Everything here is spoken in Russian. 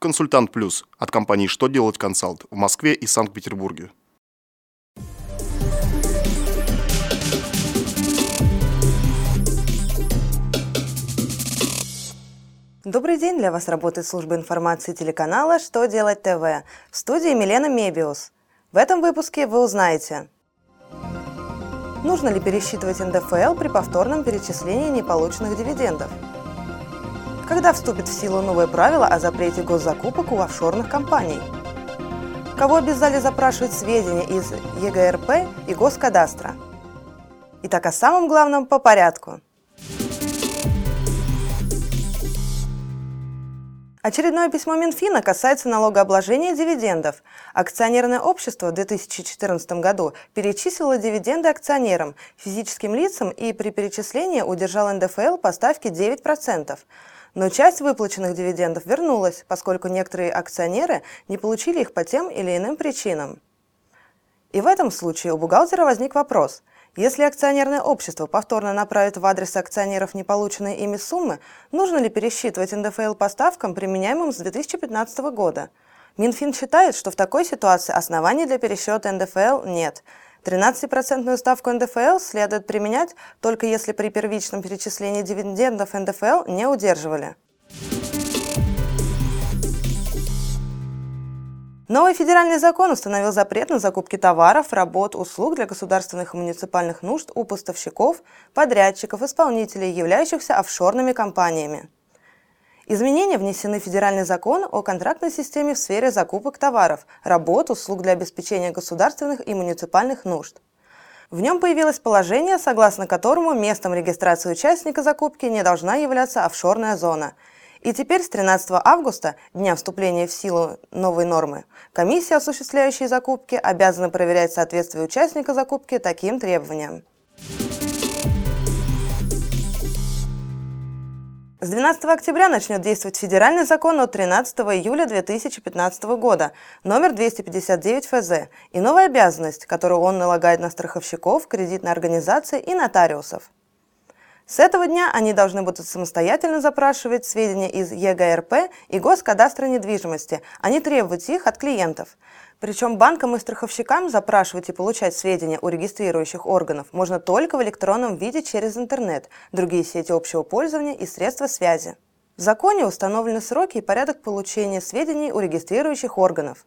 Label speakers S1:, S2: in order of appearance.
S1: «Консультант Плюс» от компании «Что делать консалт» в Москве и Санкт-Петербурге.
S2: Добрый день! Для вас работает служба информации телеканала «Что делать ТВ» в студии Милена Мебиус. В этом выпуске вы узнаете Нужно ли пересчитывать НДФЛ при повторном перечислении неполученных дивидендов? Когда вступит в силу новое правило о запрете госзакупок у офшорных компаний? Кого обязали запрашивать сведения из ЕГРП и Госкадастра? Итак, о самом главном по порядку – Очередное письмо Минфина касается налогообложения дивидендов. Акционерное общество в 2014 году перечислило дивиденды акционерам, физическим лицам и при перечислении удержал НДФЛ по ставке 9%. Но часть выплаченных дивидендов вернулась, поскольку некоторые акционеры не получили их по тем или иным причинам. И в этом случае у бухгалтера возник вопрос – если акционерное общество повторно направит в адрес акционеров неполученные ими суммы, нужно ли пересчитывать НДФЛ по ставкам, применяемым с 2015 года? Минфин считает, что в такой ситуации оснований для пересчета НДФЛ нет. 13% ставку НДФЛ следует применять только если при первичном перечислении дивидендов НДФЛ не удерживали. Новый федеральный закон установил запрет на закупки товаров, работ, услуг для государственных и муниципальных нужд у поставщиков, подрядчиков, исполнителей, являющихся офшорными компаниями. Изменения внесены в федеральный закон о контрактной системе в сфере закупок товаров, работ, услуг для обеспечения государственных и муниципальных нужд. В нем появилось положение, согласно которому местом регистрации участника закупки не должна являться офшорная зона – и теперь с 13 августа, дня вступления в силу новой нормы, комиссия, осуществляющая закупки, обязана проверять соответствие участника закупки таким требованиям. С 12 октября начнет действовать федеральный закон от 13 июля 2015 года, номер 259 ФЗ, и новая обязанность, которую он налагает на страховщиков, кредитные организации и нотариусов. С этого дня они должны будут самостоятельно запрашивать сведения из ЕГРП и Госкадастра недвижимости, а не требовать их от клиентов. Причем банкам и страховщикам запрашивать и получать сведения у регистрирующих органов можно только в электронном виде через интернет, другие сети общего пользования и средства связи. В законе установлены сроки и порядок получения сведений у регистрирующих органов.